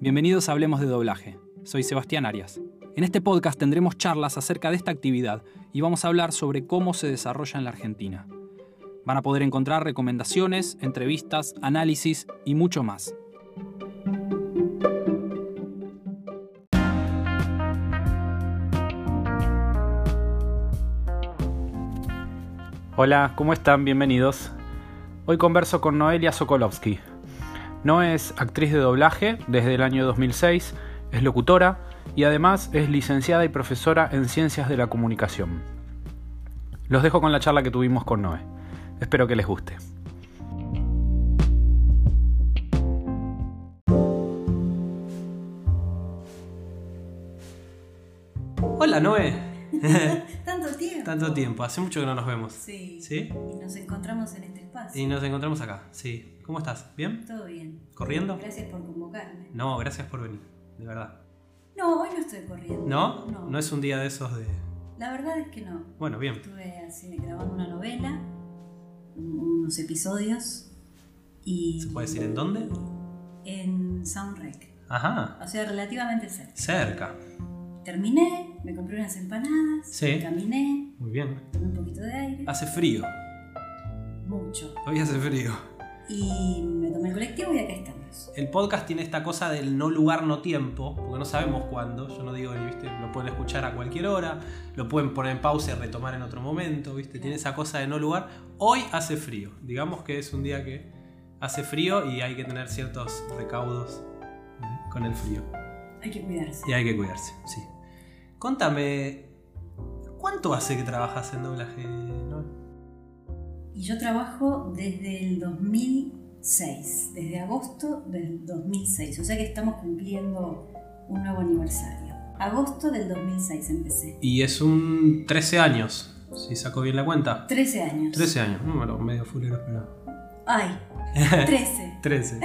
Bienvenidos a Hablemos de Doblaje. Soy Sebastián Arias. En este podcast tendremos charlas acerca de esta actividad y vamos a hablar sobre cómo se desarrolla en la Argentina. Van a poder encontrar recomendaciones, entrevistas, análisis y mucho más. Hola, ¿cómo están? Bienvenidos. Hoy converso con Noelia Sokolovsky. No es actriz de doblaje desde el año 2006, es locutora y además es licenciada y profesora en Ciencias de la Comunicación. Los dejo con la charla que tuvimos con Noé. Espero que les guste. Tanto tiempo. Hace mucho que no nos vemos. Sí. ¿Sí? Y nos encontramos en este espacio. Y nos encontramos acá, sí. ¿Cómo estás? ¿Bien? Todo bien. ¿Corriendo? Gracias por convocarme. No, gracias por venir, de verdad. No, hoy no estoy corriendo. ¿No? No. No es un día de esos de... La verdad es que no. Bueno, bien. Estuve así grabando una novela, unos episodios y. ¿Se puede decir en dónde? En Soundrec. Ajá, O sea, relativamente cerca. cerca. Terminé, me compré unas empanadas, Sí. caminé, Muy bien. tomé un poquito de aire, Hace frío. mucho. Hoy hace frío. Y me tomé el colectivo y acá estamos. El podcast tiene esta cosa del no lugar, no tiempo, porque no sabemos cuándo. Yo no digo, ¿viste? Lo pueden escuchar a cualquier hora, lo pueden poner en pausa y retomar en otro momento, ¿viste? Tiene esa cosa de no lugar. Hoy hace frío. Digamos que es un día que hace frío y hay que tener ciertos recaudos con el frío. Hay que cuidarse. Y hay que cuidarse, sí. Contame, ¿cuánto hace que trabajas en doblaje? no? Y yo trabajo desde el 2006, desde agosto del 2006, o sea que estamos cumpliendo un nuevo aniversario. Agosto del 2006 empecé. Y es un 13 años, si saco bien la cuenta. 13 años. 13 años, número medio fulero, pero... Ay, 13. 13.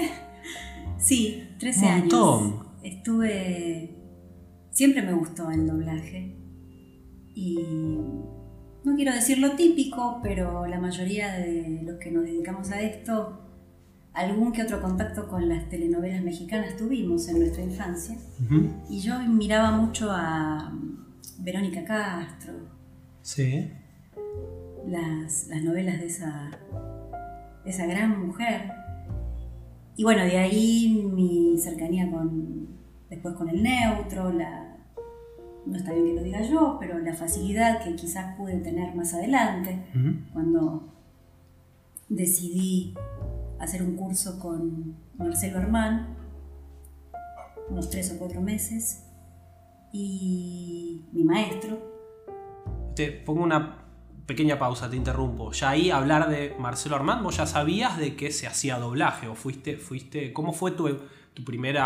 Sí, 13 Un años. montón. Estuve... Siempre me gustó el doblaje. Y no quiero decir lo típico, pero la mayoría de los que nos dedicamos a esto, algún que otro contacto con las telenovelas mexicanas tuvimos en nuestra infancia. Y yo miraba mucho a mm, Verónica Castro, Sí. las, las novelas de esa, de esa gran mujer. Y bueno, de ahí mi cercanía con, después con el neutro, la, no está bien que lo diga yo, pero la facilidad que quizás pude tener más adelante, cuando decidí hacer un curso con Marcelo Hermán, unos tres o cuatro meses, y mi maestro, Te pongo una pequeña pausa, te interrumpo. Ya ahí hablar de Marcelo Armand, vos ya sabías de que se hacía doblaje o fuiste, fuiste, ¿cómo fue tu, tu primer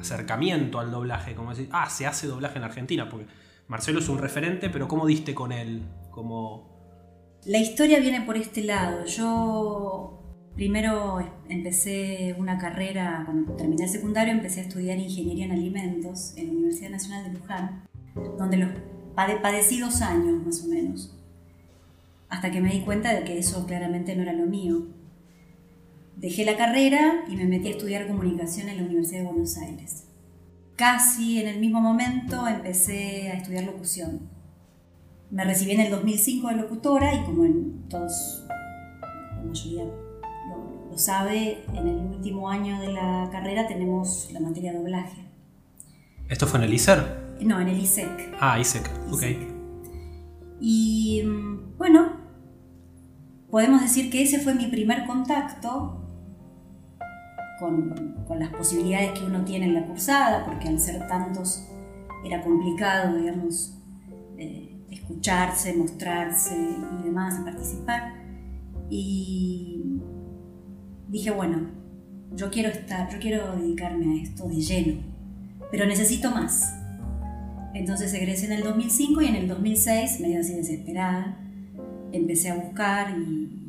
acercamiento al doblaje? Como decir, ah, se hace doblaje en Argentina, porque Marcelo es un referente, pero ¿cómo diste con él? Como, La historia viene por este lado. Yo primero empecé una carrera, cuando terminé el secundario, empecé a estudiar ingeniería en alimentos en la Universidad Nacional de Luján, donde los pade- padecí dos años más o menos, hasta que me di cuenta de que eso claramente no era lo mío. Dejé la carrera y me metí a estudiar comunicación en la Universidad de Buenos Aires. Casi en el mismo momento empecé a estudiar locución. Me recibí en el 2005 de locutora y como en todos, la mayoría lo, lo sabe, en el último año de la carrera tenemos la materia de doblaje. ¿Esto fue en el ISER? No, en el ISEC. Ah, ISEC, ok. ISEC. Y mm, bueno, podemos decir que ese fue mi primer contacto con, con las posibilidades que uno tiene en la cursada, porque al ser tantos era complicado, digamos, eh, escucharse, mostrarse y demás, participar. Y dije, bueno, yo quiero estar, yo quiero dedicarme a esto de lleno, pero necesito más. Entonces egresé en el 2005 y en el 2006, medio así desesperada, empecé a buscar y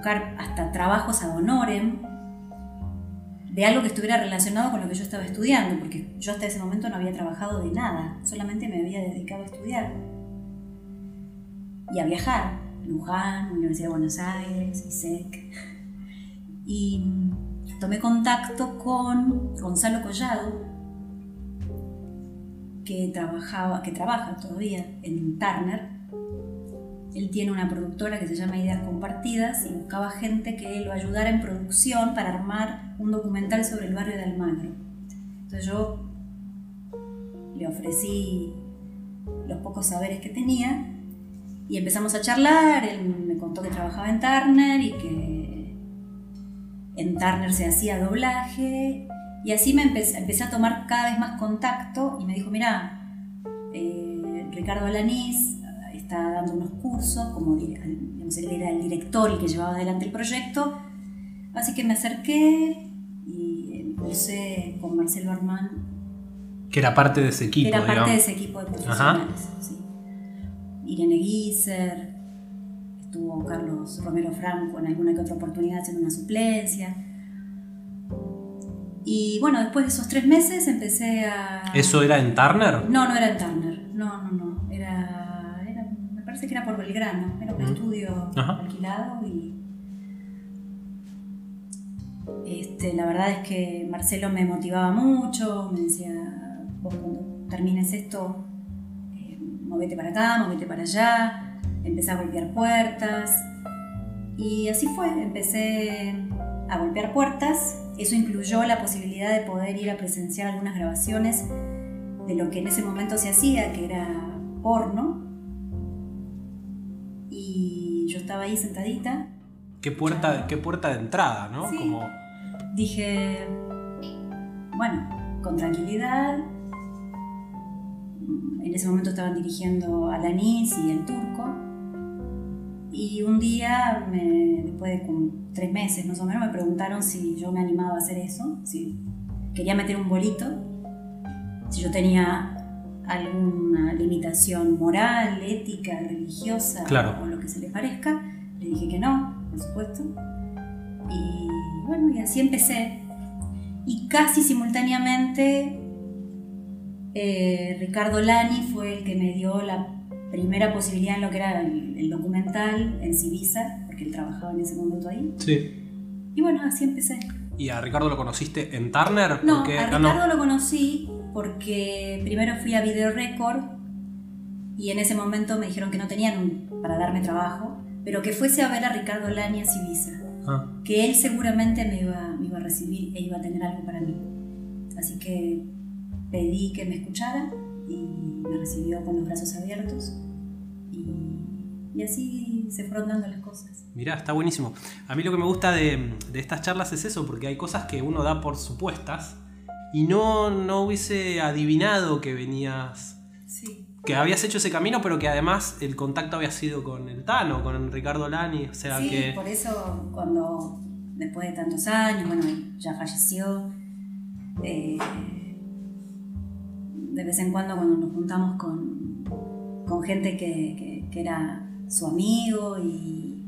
buscar hasta trabajos ad honorem de algo que estuviera relacionado con lo que yo estaba estudiando, porque yo hasta ese momento no había trabajado de nada, solamente me había dedicado a estudiar y a viajar. Luján, Universidad de Buenos Aires, ISEC. Y tomé contacto con Gonzalo Collado, que, trabajaba, que trabaja todavía en Turner. Él tiene una productora que se llama Ideas Compartidas y buscaba gente que lo ayudara en producción para armar un documental sobre el barrio de Almagro. Entonces yo le ofrecí los pocos saberes que tenía y empezamos a charlar. Él me contó que trabajaba en Turner y que en Turner se hacía doblaje. Y así me empecé, a tomar cada vez más contacto y me dijo, mira, eh, Ricardo Alanís está dando unos cursos, como digamos, él era el director y que llevaba adelante el proyecto. Así que me acerqué y empecé con Marcelo Armán. Que era parte de ese equipo. Que era parte de ese equipo de profesionales. Sí. Irene Guiser, estuvo Carlos Romero Franco en alguna que otra oportunidad haciendo una suplencia. Y bueno, después de esos tres meses empecé a... ¿Eso era en Turner? No, no era en Turner. No, no, no. Parece que era por Belgrano. Era un estudio alquilado y... Este, la verdad es que Marcelo me motivaba mucho, me decía, vos cuando termines esto, eh, movete para acá, movete para allá, empecé a golpear puertas. Y así fue, empecé a golpear puertas. Eso incluyó la posibilidad de poder ir a presenciar algunas grabaciones de lo que en ese momento se hacía, que era porno. Y yo estaba ahí sentadita. Qué puerta, qué puerta de entrada, ¿no? Como... Dije, bueno, con tranquilidad. En ese momento estaban dirigiendo Alanis y el turco y un día, después de tres meses más o menos, me preguntaron si yo me animaba a hacer eso, si quería meter un bolito, si yo tenía alguna limitación moral, ética, religiosa o lo que se le parezca. Le dije que no, por supuesto. Y bueno, y así empecé. Y casi simultáneamente eh, Ricardo Lani fue el que me dio la primera posibilidad en lo que era el, documental en Civisa, porque él trabajaba en ese momento ahí. Sí. Y bueno, así empecé. ¿Y a Ricardo lo conociste en Turner? No, a ah, Ricardo lo conocí porque primero fui a Video Record y en ese momento me dijeron que no tenían para darme trabajo, pero que fuese a ver a Ricardo Lani a Civisa. Ah. Que él seguramente me iba, me iba a recibir e iba a tener algo para mí. Así que pedí que me escuchara y me recibió con los brazos abiertos y, así se fueron dando las cosas. Mirá, está buenísimo. A mí lo que me gusta de, estas charlas es eso, porque hay cosas que uno da por supuestas y no, no hubiese adivinado que venías... Que habías hecho ese camino, pero que además el contacto había sido con el Tano, con Ricardo Lani. O sea sí, que... por eso cuando después de tantos años, bueno, ya falleció, eh, de vez en cuando cuando nos juntamos con, con gente que, que, era su amigo y,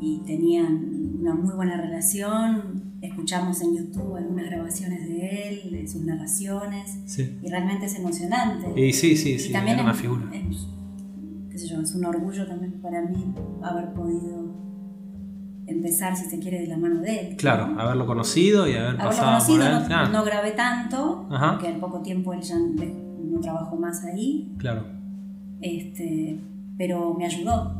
y tenían una muy buena relación, escuchamos en YouTube algunas grabaciones de él, de sus narraciones, y realmente es emocionante. Y sí, sí, sí, también es una figura. qué sé yo, es un orgullo también para mí haber podido empezar, si se quiere, de la mano de él. Claro, haberlo conocido y haber pasado por él. No, no, grabé tanto, porque en poco tiempo él ya no trabajó más ahí. Claro. Este, pero me ayudó.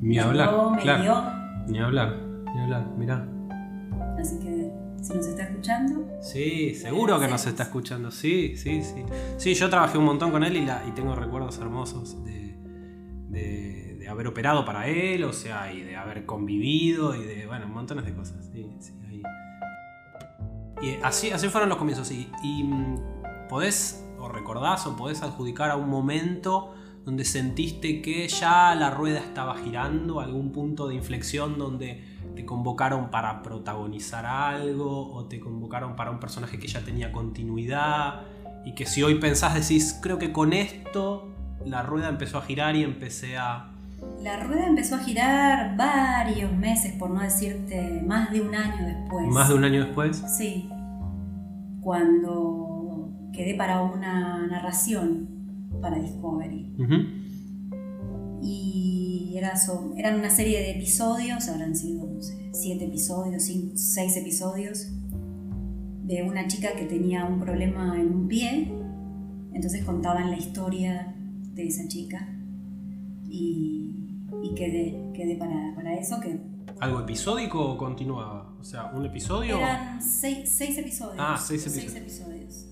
Ni hablar. me dio. Ni hablar, ni hablar, mirá. Así que si nos está escuchando. Sí, seguro que nos está escuchando, sí, sí, sí. Sí, yo trabajé un montón con él y, la, y tengo recuerdos hermosos de, de de haber operado para él, o sea, y de haber convivido, y de, bueno, montones de cosas. Sí, sí, ahí. Y así, así fueron los comienzos. Y, y mm, podés, o recordás, o podés adjudicar a un momento donde sentiste que ya la rueda estaba girando, algún punto de inflexión donde te convocaron para protagonizar algo, o te convocaron para un personaje que ya tenía continuidad, y que si hoy pensás decís, creo que con esto la rueda empezó a girar y empecé a, la rueda empezó a girar varios meses, por no decirte más de un año después. ¿Más de un año después? Sí. Cuando quedé para una narración para Discovery. Y era so- eran una serie de episodios, habrán sido, no sé, siete episodios, cinco, seis episodios, de una chica que tenía un problema en un pie. Entonces contaban la historia de esa chica. Y, y quedé, quedé para, para eso, que ¿Algo episódico o continuaba? O sea, un episodio. eran seis, seis episodios. Ah, seis episodios. episodios.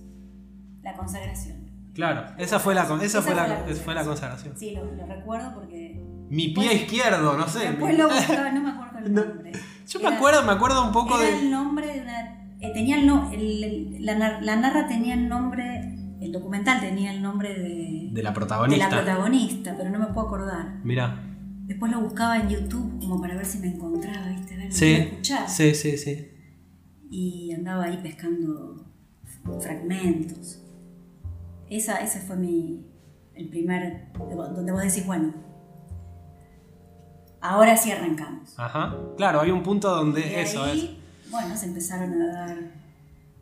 La consagración. Claro, esa fue la, esa Esa fue la, fue la fue la consagración. Sí, lo, lo recuerdo porque Mi pie izquierdo, no sé. después lo buscaba, no me acuerdo el No. nombre. Yo me acuerdo, me acuerdo un poco Era de. el nombre de una. eh, tenía el no, el- el- la, la narra tenía el nombre. El documental tenía el nombre de, De la de protagonista. la protagonista, pero no me puedo acordar. Mira. Después lo buscaba en YouTube como para ver si me encontraba, ¿viste? A ver, Sí. me escuchar. Sí, sí, sí. Y andaba ahí pescando fragmentos. Esa, ese fue mi. El primer. Donde vos decís, bueno. Ahora sí arrancamos. Ajá. Claro, hay un punto donde Y eso es. ahí, bueno, se empezaron a dar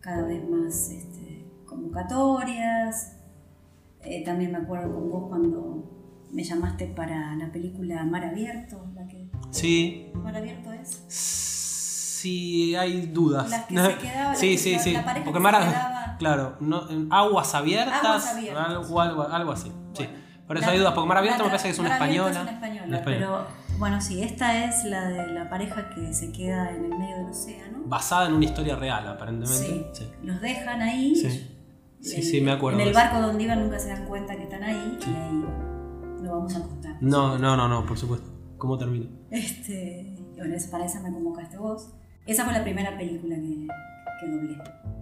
cada vez más este, convocatorias. Eh, también me acuerdo con vos cuando me llamaste para la película Mar Abierto. La que, Sí. Mar Abierto es. Sí, hay dudas. Las que se quedaban, sí, las que- sí, la- sí. la pareja Porque que Mara- se quedaba- Claro, no, en aguas abiertas. Aguas abiertas. Algo, algo, algo así. Sí. Por eso La- hay dudas. Porque Mar Abierto la- me parece que es una española. Es una española, Una española. Pero bueno, sí, esta es la de la pareja que se queda en el medio del océano. Basada en una historia real, aparentemente. Sí. Sí. Los dejan ahí. Sí. Sí, En- sí, me acuerdo En el barco donde iban nunca se dan cuenta que están ahí y ahí lo vamos a contar. No, no, no, no, por supuesto. ¿Cómo termina? Este, bueno, para esa me convocaste vos. Esa fue la primera película que, que doblé.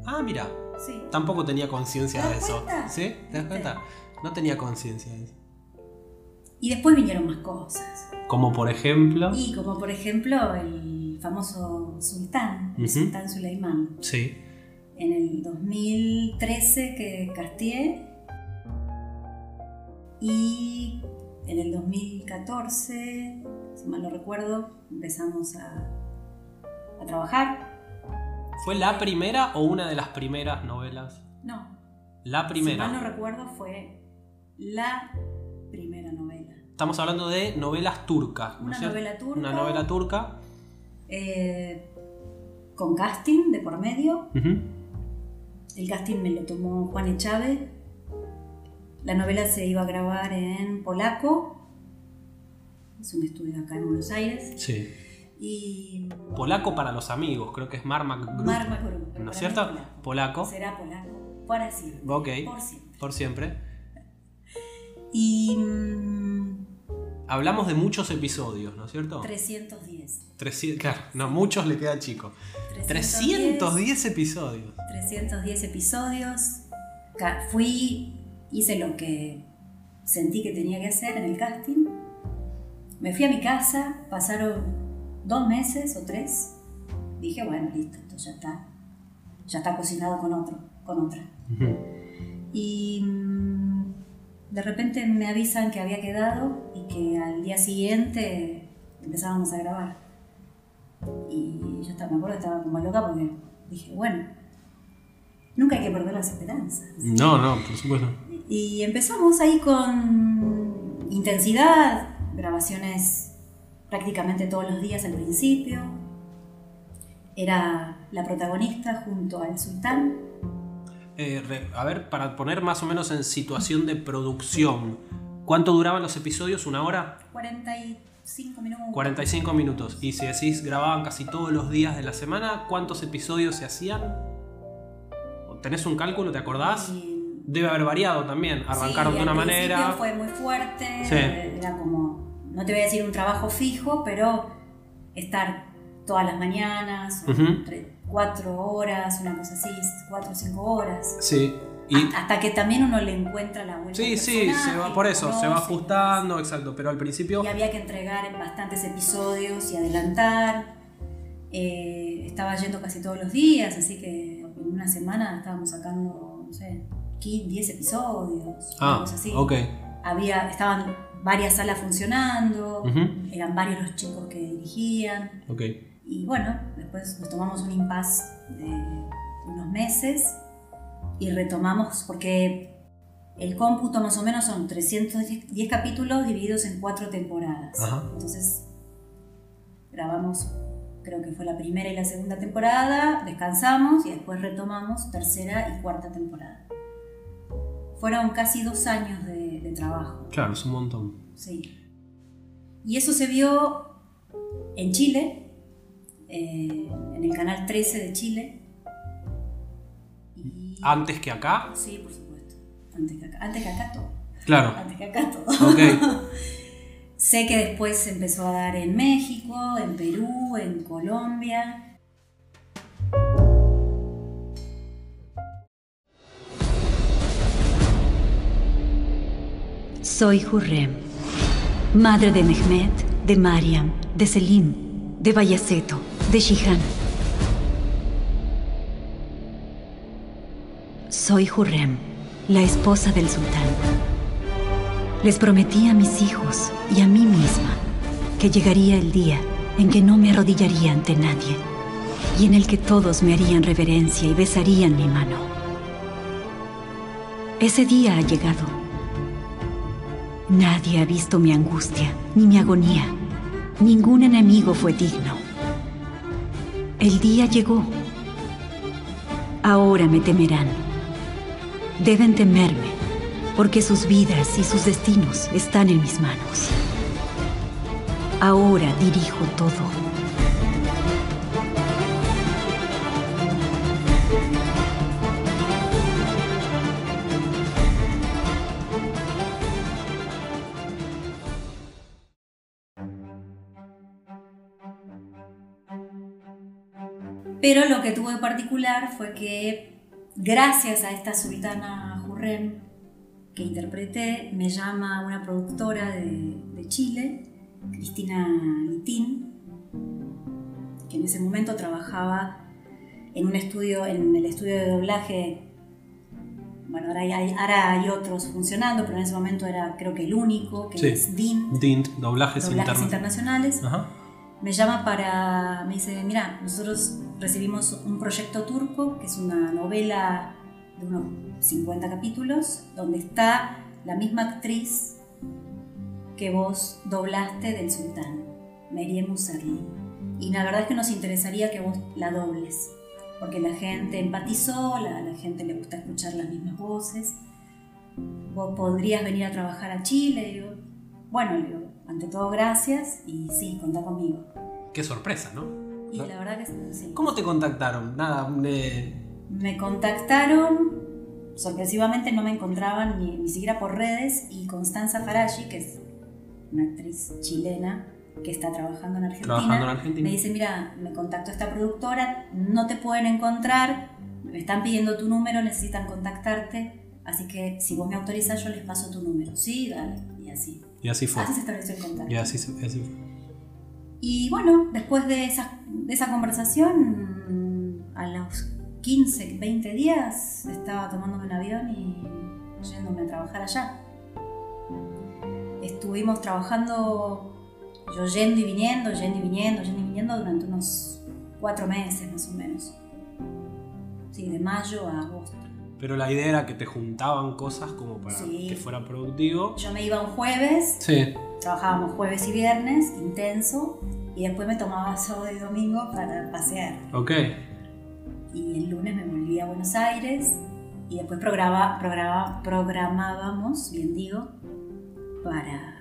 Ah, mira. Sí. Tampoco tenía conciencia ¿Te de eso. cuenta? ¿Sí? ¿Te das cuenta? No tenía conciencia de eso. Y después vinieron más cosas. Como por ejemplo. Y como por ejemplo el famoso sultán, el sultán Suleimán. Sí. En el 2013 que casteé y en el 2014, si mal no recuerdo, empezamos a, a trabajar. ¿Fue la primera o una de las primeras novelas? No, La si primera. mal no recuerdo fue la primera novela. Estamos hablando de novelas turcas. ¿no Una cierto? novela turca. Una novela turca. Eh, con casting de por medio. El casting me lo tomó Juan Echave. La novela se iba a grabar en polaco. Es un estudio acá en Buenos Aires. Sí. Y Polaco para los amigos, creo que es Marmak Group. ¿No es cierto? polaco. Polaco. Será polaco. Para siempre. Ok. Por siempre. Por siempre. Y mm, Hablamos de muchos episodios, ¿no es cierto? 310. 300, claro, no, muchos le queda chico. 310 episodios. 310 episodios. Fui, hice lo que sentí que tenía que hacer en el casting. Me fui a mi casa, pasaron dos meses o tres. Dije, bueno, listo, esto ya está. Ya está cocinado con otro, con otra. Y mm, de repente me avisan que había quedado y que al día siguiente empezábamos a grabar. Y yo estaba, me acuerdo que estaba como loca porque dije, bueno, nunca hay que perder las esperanzas. No, no, por supuesto. Y empezamos ahí con intensidad, grabaciones prácticamente todos los días al principio. Era la protagonista junto al sultán. Eh, re- a ver, para poner más o menos en situación de producción, ¿cuánto duraban los episodios? ¿Una hora? 45 minutos. 45 minutos. Y si decís grababan casi todos los días de la semana, ¿cuántos episodios se hacían? ¿Tenés un cálculo? ¿Te acordás? Y- Debe haber variado también. Arrancaron Sí, de una manera. fue muy fuerte. Sí. Era como, no te voy a decir un trabajo fijo, pero estar todas las mañanas, entre cuatro horas, una cosa así, cuatro o cinco horas. Sí. Y, Hasta que también uno le encuentra la vuelta. sí, sí, se va por eso, se va ajustando, exacto. Pero al principio. Y había que entregar bastantes episodios y adelantar. Eh, estaba yendo casi todos los días, así que en una semana estábamos sacando, no sé, 15, 10 episodios, una Ah, cosa así. ok. Había, estaban varias salas funcionando, Ujú. eran varios los chicos que dirigían. Ok. Y bueno, después nos tomamos un impasse de unos meses y retomamos porque El cómputo más o menos son 310 capítulos divididos en cuatro temporadas. Ajá. Entonces, grabamos, creo que fue la primera y la segunda temporada, descansamos y después retomamos tercera y cuarta temporada. Fueron casi dos años de trabajo. Claro, es un montón. Sí. Y eso se vio en Chile, eh, en el canal 13 de Chile. Y- ¿Antes que acá? Sí, por supuesto. Antes que acá, antes que acá todo. Claro. Antes que acá todo. Ok. sé que después se empezó a dar en México, en Perú, en Colombia. Soy Hurrem, madre de Mehmet, de Mariam, de Selim, de Bayaceto, de Shihan. Soy Hurrem, la esposa del sultán. Les prometí a mis hijos y a mí misma que llegaría el día en que no me arrodillaría ante nadie y en el que todos me harían reverencia y besarían mi mano. Ese día ha llegado. Nadie ha visto mi angustia ni mi agonía. Ningún enemigo fue digno. El día llegó. Ahora me temerán. Deben temerme, porque sus vidas y sus destinos están en mis manos. Ahora dirijo todo. Pero lo que tuvo de particular fue que gracias a esta sultana Hurrem que interpreté, me llama una productora de, de Chile, Cristina Litín, que en ese momento trabajaba en un estudio, en el estudio de doblaje. Bueno, ahora hay, ahora hay otros funcionando, pero en ese momento era creo que el único, que Sí. es DIN, Dint, doblajes. Internacionales Ajá. Me llama para, me dice, mira, nosotros recibimos un proyecto turco, que es una novela de unos 50 capítulos, donde está la misma actriz que vos doblaste del sultán, Meryem Musarli. Y la verdad es que nos interesaría que vos la dobles, porque la gente empatizó, la, la gente le gusta escuchar las mismas voces. Vos podrías venir a trabajar a Chile, digo, bueno, digo, ante todo gracias y sí, contá conmigo. Qué sorpresa, ¿no? Y la verdad que sí. ¿Cómo te contactaron? Nada, eh, Me contactaron, sorpresivamente no me encontraban ni, ni siquiera por redes, y Constanza Farashi, que es una actriz chilena que está trabajando en Argentina, Trabajando en Argentina. me dice, mira, me contactó esta productora, no te pueden encontrar, me están pidiendo tu número, necesitan contactarte, así que si vos me autorizas yo les paso tu número. Sí, dale, y así. Y así fue. Así se estableció el contacto. Y así, se- así fue. Y bueno, después de esa, de esa conversación, a los 15, 20 días, estaba tomándome un avión y yéndome a trabajar allá. Estuvimos trabajando, yo yendo y viniendo, yendo y viniendo, yendo y viniendo durante unos cuatro meses más o menos. Sí, de mayo a agosto. Pero la idea era que te juntaban cosas como para Sí. que fuera productivo. Yo me iba un jueves, Sí. trabajábamos jueves y viernes, intenso, y después me tomaba sábado y domingo para pasear. Ok. y el lunes me volví a Buenos Aires y después programa, programa- programábamos, bien digo, para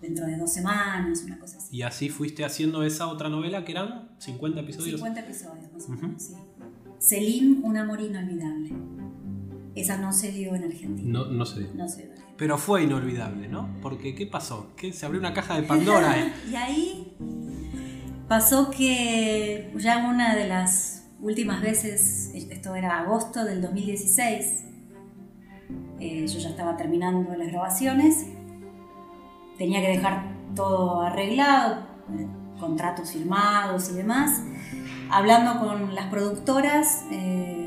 dentro de dos semanas, una cosa así. Y así fuiste haciendo esa otra novela que eran 50 episodios. 50 episodios más o menos, sí. Selim, un amor inolvidable. Esa no se dio en Argentina. No, no sé. No se dio. Pero fue inolvidable, ¿no? Porque ¿qué pasó? ¿Qué? Se abrió una caja de Pandora. ¿eh? Y ahí pasó que ya una de las últimas veces, esto era agosto del 2016, eh, yo ya estaba terminando las grabaciones, tenía que dejar todo arreglado, eh, contratos firmados y demás. Hablando con las productoras, eh,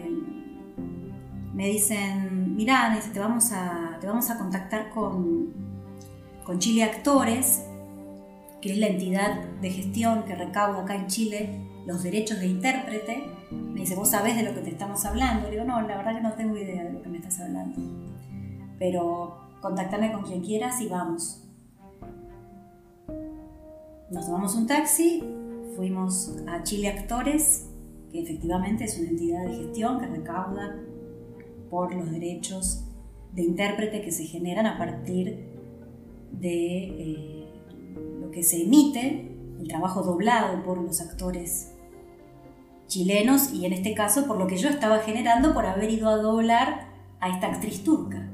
me dicen, mirá, te, vamos a, te vamos a contactar con, con Chile Actores, que es la entidad de gestión que recauda acá en Chile los derechos de intérprete. Me dice, ¿vos sabés de lo que te estamos hablando? Le digo, no, la verdad que no tengo idea de lo que me estás hablando. pero contáctame con quien quieras y vamos. Nos tomamos un taxi, fuimos a Chile Actores, que efectivamente es una entidad de gestión que recauda por los derechos de intérprete que se generan a partir de eh, lo que se emite, el trabajo doblado por los actores chilenos y en este caso por lo que yo estaba generando por haber ido a doblar a esta actriz turca.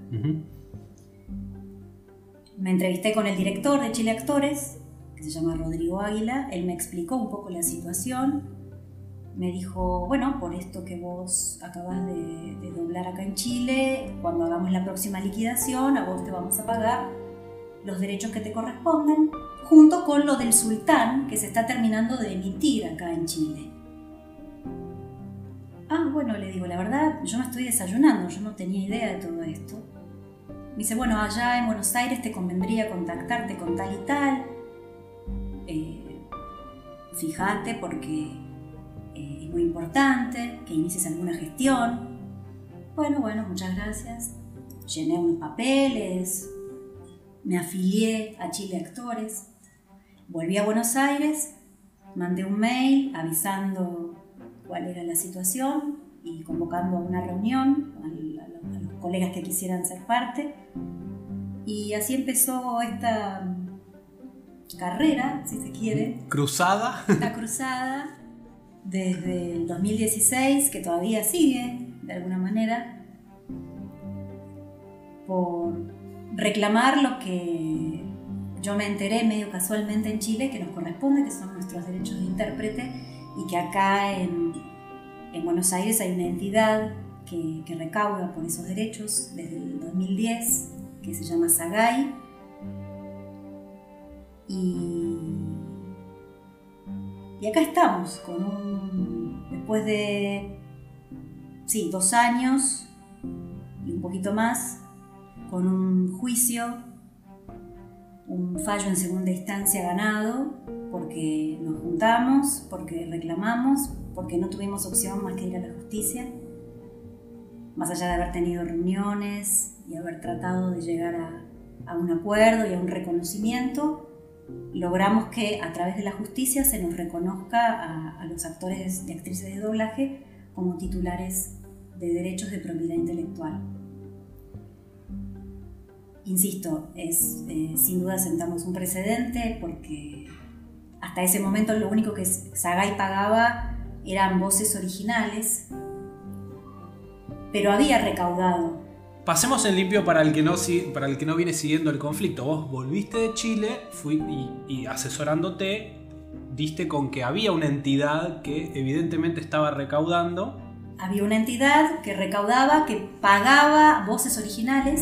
Me entrevisté con el director de Chile Actores, que se llama Rodrigo Águila, él me explicó un poco la situación, me dijo, bueno, por esto que vos acabas de, doblar acá en Chile, cuando hagamos la próxima liquidación, a vos te vamos a pagar los derechos que te corresponden, junto con lo del sultán que se está terminando de emitir acá en Chile. Ah, bueno, le digo, la verdad, yo me estoy desayunando, yo no tenía idea de todo esto. Me dice, bueno, allá en Buenos Aires te convendría contactarte con tal y tal. Eh, fíjate porque eh, es muy importante que inicies alguna gestión. Bueno, bueno, muchas gracias. Llené unos papeles, me afilié a Chile Actores, volví a Buenos Aires, mandé un mail avisando cuál era la situación y convocando a una reunión a, los colegas que quisieran ser parte. Y así empezó esta carrera, si se quiere. Cruzada. Esta cruzada desde el 2016, que todavía sigue de alguna manera, por reclamar lo que yo me enteré medio casualmente en Chile que nos corresponde, que son nuestros derechos de intérprete y que acá en, Buenos Aires hay una entidad que, recauda por esos derechos desde el 2010, que se llama SAGAI. Y, y acá estamos, con un, después de sí, dos años y un poquito más, con un juicio, un fallo en segunda instancia ganado, porque nos juntamos, porque reclamamos, porque no tuvimos opción más que ir a la justicia, más allá de haber tenido reuniones y haber tratado de llegar a, un acuerdo y a un reconocimiento, logramos que a través de la justicia se nos reconozca a, los actores y actrices de doblaje como titulares de derechos de propiedad intelectual. Insisto, es, eh, sin duda sentamos un precedente porque hasta ese momento lo único que Sagai pagaba eran voces originales, pero había recaudado. Pasemos en limpio para el que no, para el que no viene siguiendo el conflicto. Vos volviste de Chile fui, y, asesorándote diste con que había una entidad que evidentemente estaba recaudando. Había una entidad que recaudaba, que pagaba voces originales,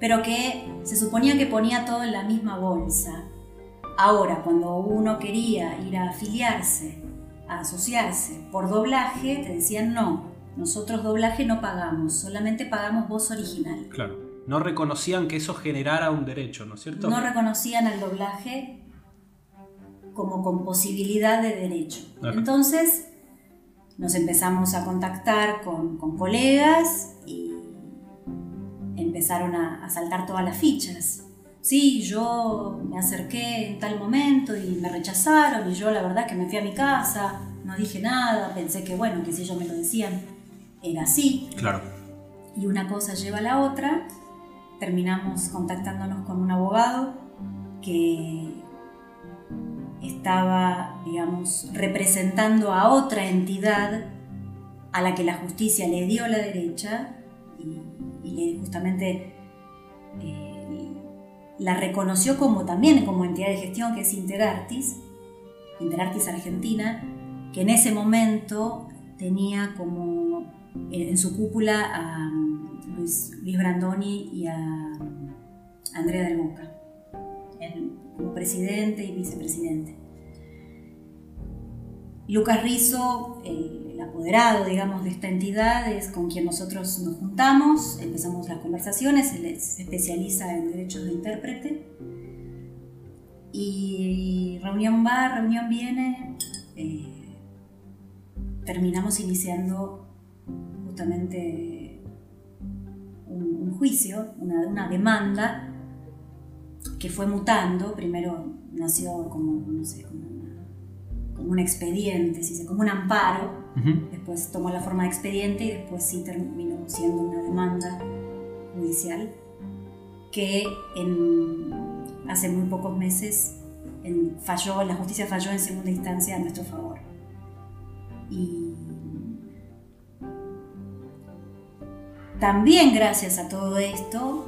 pero que se suponía que ponía todo en la misma bolsa. Ahora, cuando uno quería ir a afiliarse, a asociarse por doblaje, te decían no, nosotros doblaje no pagamos, solamente pagamos voz original. Claro, no reconocían que eso generara un derecho, ¿no es cierto? No reconocían al doblaje como con posibilidad de derecho. Entonces nos empezamos a contactar con, colegas y empezaron a saltar todas las fichas sí, yo me acerqué en tal momento y me rechazaron y yo la verdad que me fui a mi casa, no dije nada, pensé que bueno, que si ellos me lo decían era así. Claro. Y una cosa lleva a la otra, terminamos contactándonos con un abogado que estaba, digamos, representando a otra entidad a la que la justicia le dio la derecha y, justamente eh, la reconoció como también como entidad de gestión que es Interartis, Interartis Argentina, que en ese momento tenía como en su cúpula a Luis, Brandoni y a Andrea del Boca, como presidente y vicepresidente. Lucas Rizzo, el, apoderado, digamos, de esta entidad, es con quien nosotros nos juntamos, empezamos las conversaciones, él se especializa en derechos de intérprete. Y reunión va, reunión viene, eh, terminamos iniciando justamente un, juicio, una demanda que fue mutando. Primero nació como, no sé, como, un expediente, como un amparo. Después tomó la forma de expediente y después sí terminó siendo una demanda judicial que hace muy pocos meses falló, la justicia falló en segunda instancia a nuestro favor. Y también gracias a todo esto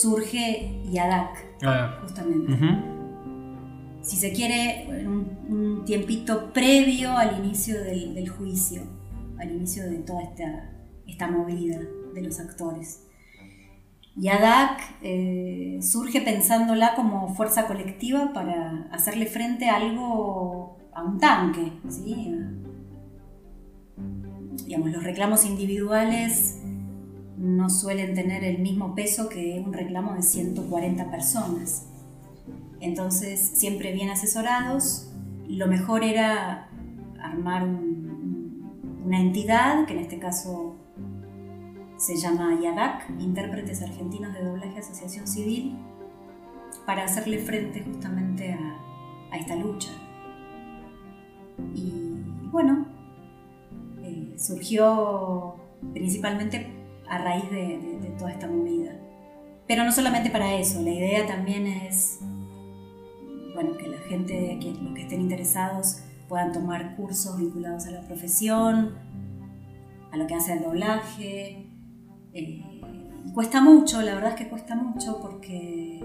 surge YADAC, ah. justamente. Si se quiere, un, tiempito previo al inicio del, juicio, al inicio de toda esta, esta movida de los actores. YADAC eh, surge pensándola como fuerza colectiva para hacerle frente a algo, a un tanque. ¿sí? Digamos, los reclamos individuales no suelen tener el mismo peso que un reclamo de 140 personas. Entonces, siempre bien asesorados, lo mejor era armar una entidad, que en este caso se llama IADAC, Intérpretes Argentinos de Doblaje Asociación Civil, para hacerle frente justamente a, esta lucha. Y bueno, eh, surgió principalmente a raíz de, toda esta movida. Pero no solamente para eso, la idea también es bueno, que la gente, que los que estén interesados puedan tomar cursos vinculados a la profesión, a lo que hace el doblaje, eh, cuesta mucho, la verdad es que cuesta mucho porque,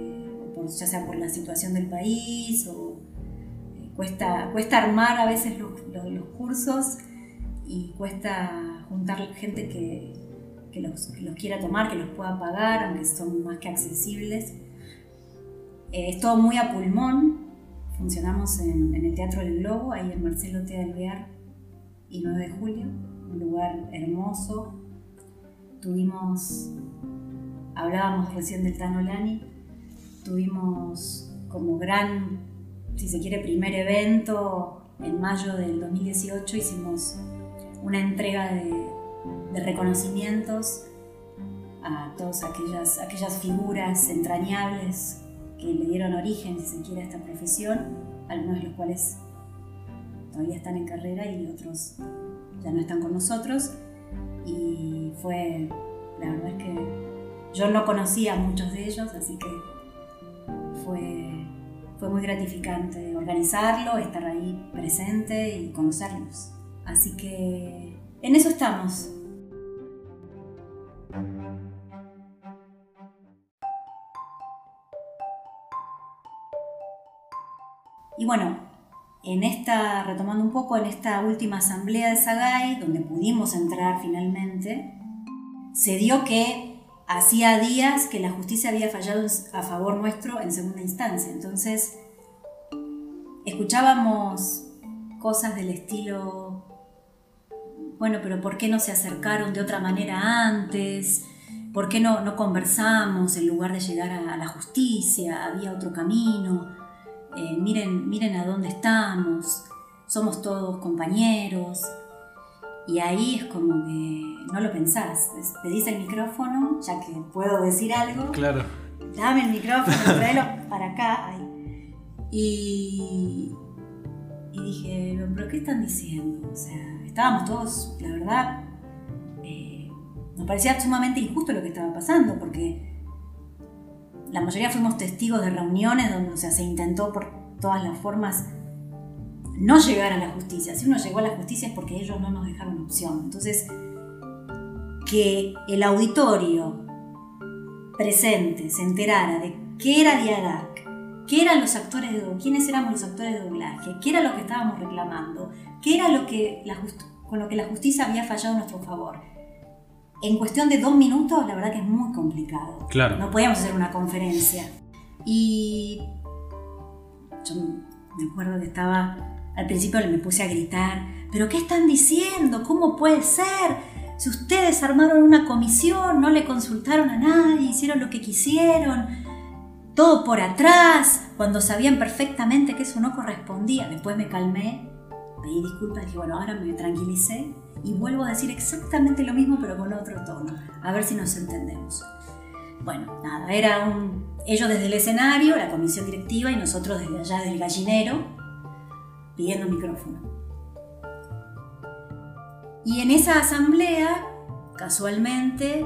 ya sea por la situación del país o eh, cuesta, cuesta armar a veces los, cursos y cuesta juntar gente que, los, quiera tomar, que los pueda pagar, aunque son más que accesibles. Eh, es todo muy a pulmón. Funcionamos en, el Teatro del Globo, ahí en Marcelo T. Alvear y 9 de julio, un lugar hermoso, tuvimos, hablábamos recién del Tano Lani, tuvimos como gran, si se quiere, primer evento en mayo del 2018, hicimos una entrega de, reconocimientos a todas aquellas, aquellas figuras entrañables que le dieron origen, si se quiere, a esta profesión, algunos de los cuales todavía están en carrera y otros ya no están con nosotros y fue, la verdad es que yo no conocía a muchos de ellos, así que fue, fue muy gratificante organizarlo, estar ahí presente y conocerlos. Así que en eso estamos. Y bueno, en esta, retomando un poco, en esta última asamblea de Sagay, donde pudimos entrar finalmente, se dio que hacía días que la justicia había fallado a favor nuestro en segunda instancia. Entonces, escuchábamos cosas del estilo, bueno, pero ¿por qué no se acercaron de otra manera antes? ¿Por qué no, no conversamos en lugar de llegar a la justicia? Había otro camino eh, miren, miren a dónde estamos, somos todos compañeros. Y ahí es como que no lo pensás, pedís el micrófono, ya que puedo decir algo. Claro. Dame el micrófono, tráelo para acá. Y, y dije, ¿pero qué están diciendo? O sea, estábamos todos, la verdad, eh, nos parecía sumamente injusto lo que estaba pasando, porque la mayoría fuimos testigos de reuniones donde se intentó por todas las formas no llegar a la justicia. Si uno llegó a la justicia es porque ellos no nos dejaron opción. Entonces, que el auditorio presente se enterara de qué era Diadac, qué eran los actores de quiénes éramos los actores de doblaje, qué era lo que estábamos reclamando, qué era lo que con lo que la justicia había fallado a nuestro favor en cuestión de dos minutos, la verdad que es muy complicado. Claro. No podíamos hacer una conferencia. Y yo me acuerdo que estaba, al principio me puse a gritar, pero ¿qué están diciendo? ¿Cómo puede ser? Si ustedes armaron una comisión, no le consultaron a nadie, hicieron lo que quisieron, todo por atrás, cuando sabían perfectamente que eso no correspondía. Después me calmé pedí disculpas, dije, bueno, ahora me tranquilicé y vuelvo a decir exactamente lo mismo pero con otro tono, a ver si nos entendemos. Bueno, nada, era un, ellos desde el escenario, la comisión directiva y nosotros desde allá del gallinero pidiendo micrófono. Y en esa asamblea, casualmente,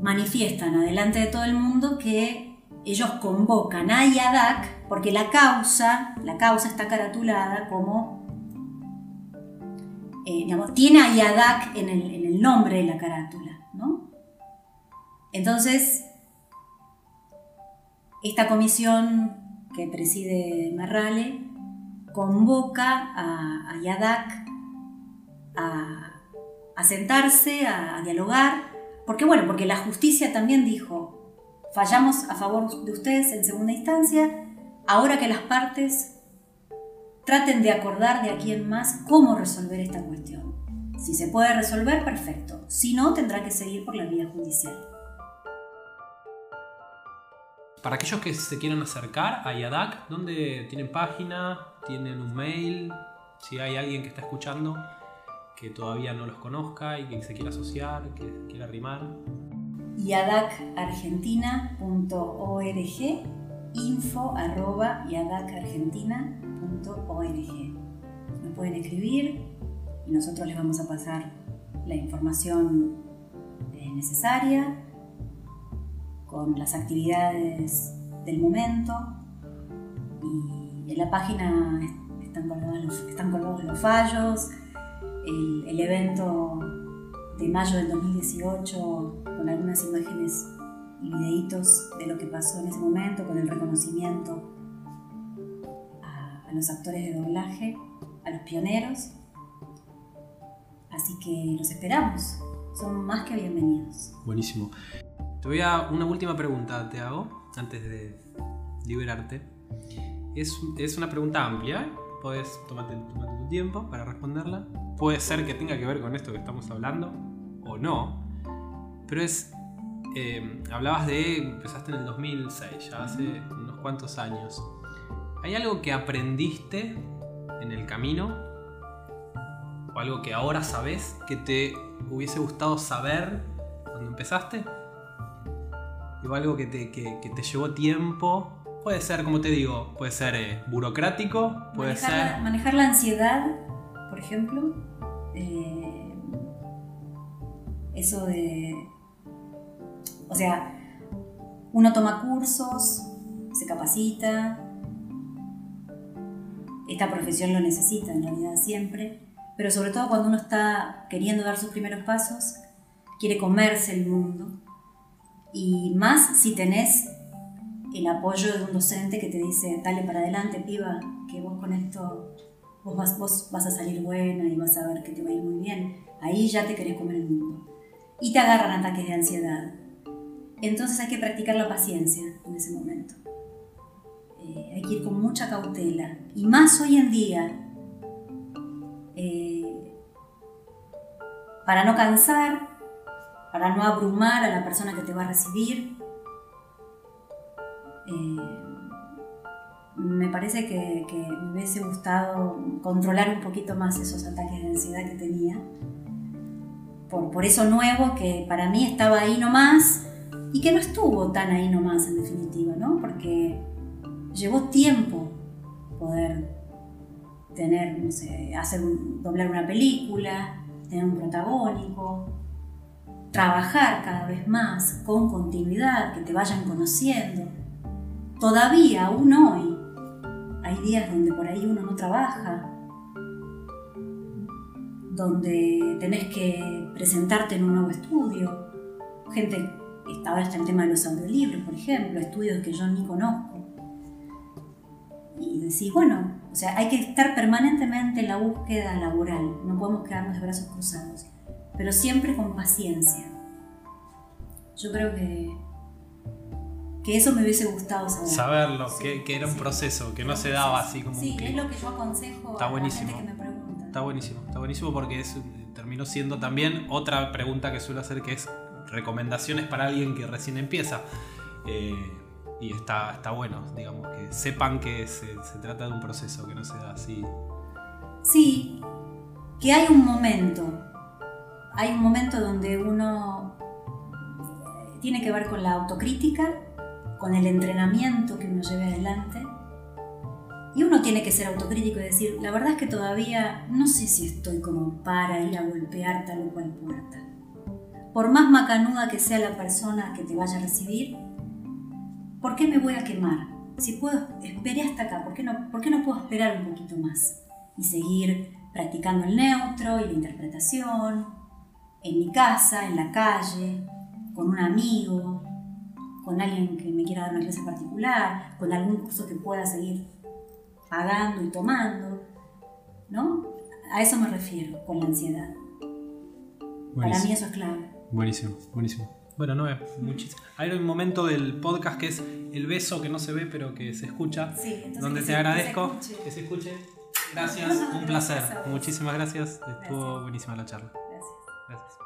manifiestan adelante de todo el mundo que ellos convocan a IADAC porque la causa, la causa está caratulada como, eh, digamos, tiene a IADAC en el, nombre de la carátula, ¿no? Entonces, esta comisión que preside Merrale convoca a, a YADAC a, sentarse, a, a, dialogar, porque bueno, porque la justicia también dijo, fallamos a favor de ustedes en segunda instancia, ahora que las partes traten de acordar de aquí en más cómo resolver esta cuestión. Si se puede resolver, perfecto. Si no, tendrá que seguir por la vía judicial. Para aquellos que se quieran acercar a YADAC, ¿dónde tienen página? ¿Tienen un mail? Si hay alguien que está escuchando que todavía no los conozca y que se quiera asociar, que quiera arrimar. yadacargentina.org info arroba yadacargentina.org Me pueden escribir y nosotros les vamos a pasar la información eh, necesaria con las actividades del momento. Y en la página están colgados los, fallos, el, el, evento de mayo del 2018 con algunas imágenes videitos de lo que pasó en ese momento, con el reconocimiento a, los actores de doblaje, a los pioneros. Así que los esperamos, son más que bienvenidos. Buenísimo. Te voy a una última pregunta, te hago, antes de liberarte. Es, es una pregunta amplia, puedes tomarte, tu tiempo para responderla. Puede ser que tenga que ver con esto que estamos hablando, o no, pero es... Eh, hablabas de, empezaste en el 2006, ya hace unos cuantos años. ¿Hay algo que aprendiste en el camino? ¿O algo que ahora sabes que te hubiese gustado saber cuando empezaste? o algo que te, te llevó tiempo. Puede ser, como te digo, puede ser eh, burocrático, puede manejar ser... La, manejar la ansiedad, por ejemplo. Eh, eso de... O sea, uno toma cursos, se capacita. Esta profesión lo necesita en realidad siempre. Pero sobre todo cuando uno está queriendo dar sus primeros pasos, quiere comerse el mundo y más si tenés el apoyo de un docente que te dice, dale para adelante, piba, que vos con esto vos vas, vos vas a salir buena y vas a ver que te va a ir muy bien. Ahí ya te querés comer el mundo. Y te agarran ataques de ansiedad. Entonces hay que practicar la paciencia en ese momento. Eh, hay que ir con mucha cautela. Y más hoy en día, eh, para no cansar, para no abrumar a la persona que te va a recibir. Eh, me parece que, me hubiese gustado controlar un poquito más esos ataques de ansiedad que tenía. Por, por eso nuevo que para mí estaba ahí nomás y que no estuvo tan ahí nomás en definitiva, ¿no? Porque llevó tiempo poder tener, no sé, hacer doblar una película, tener un protagónico, trabajar cada vez más con continuidad, que te vayan conociendo. Todavía, aún hoy, hay días donde por ahí uno no trabaja, donde tenés que presentarte en un nuevo estudio. Gente, ahora está el tema de los audiolibros, por ejemplo, estudios que yo ni conozco. Y decís, bueno, o sea, hay que estar permanentemente en la búsqueda laboral, no podemos quedarnos de brazos cruzados pero siempre con paciencia. Yo creo que, que eso me hubiese gustado saber. Saberlo, que, era un proceso, que no se daba así como Sí, es lo que yo aconsejo está buenísimo. a la gente que me pregunta. Está buenísimo, está buenísimo porque es, terminó siendo también otra pregunta que suelo hacer que es recomendaciones para alguien que recién empieza. Eh, y está, está bueno, digamos, que sepan que se, se, trata de un proceso, que no se da así Sí, que hay un momento, hay un momento donde uno eh, tiene que ver con la autocrítica, con el entrenamiento que uno lleve adelante. Y uno tiene que ser autocrítico y decir, la verdad es que todavía no sé si estoy como para ir a golpear tal o cual puerta. Por más macanuda que sea la persona que te vaya a recibir, ¿por qué me voy a quemar? Si puedo, esperé hasta acá, ¿por qué no, por qué no puedo esperar un poquito más? Y seguir practicando el neutro y la interpretación, en mi casa, en la calle, con un amigo, con alguien que me quiera dar una clase particular, con algún curso que pueda seguir pagando y tomando, ¿no? A eso me refiero con la ansiedad. Para mí eso es clave. Buenísimo, buenísimo. Bueno, no muchísimo. Hay un momento del podcast que es el beso que no se ve pero que se escucha, Sí, entonces donde que te se- agradezco que se escuche. que se escuche. Gracias, un placer. Gracias. Muchísimas gracias. Estuvo Gracias. buenísima la charla. Gracias. Gracias.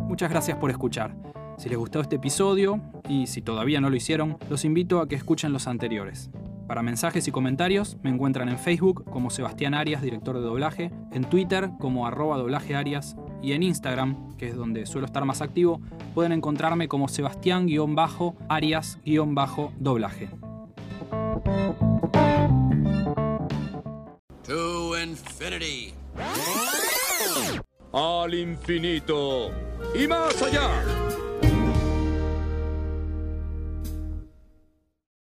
Muchas gracias por escuchar. Si les gustó este episodio, y si todavía no lo hicieron, los invito a que escuchen los anteriores. Para mensajes y comentarios me encuentran en Facebook como Sebastián Arias, director de doblaje, en Twitter como arroba doblajearias y en Instagram, que es donde suelo estar más activo, pueden encontrarme como Sebastián-Arias-doblaje. To infinity al infinito y más allá.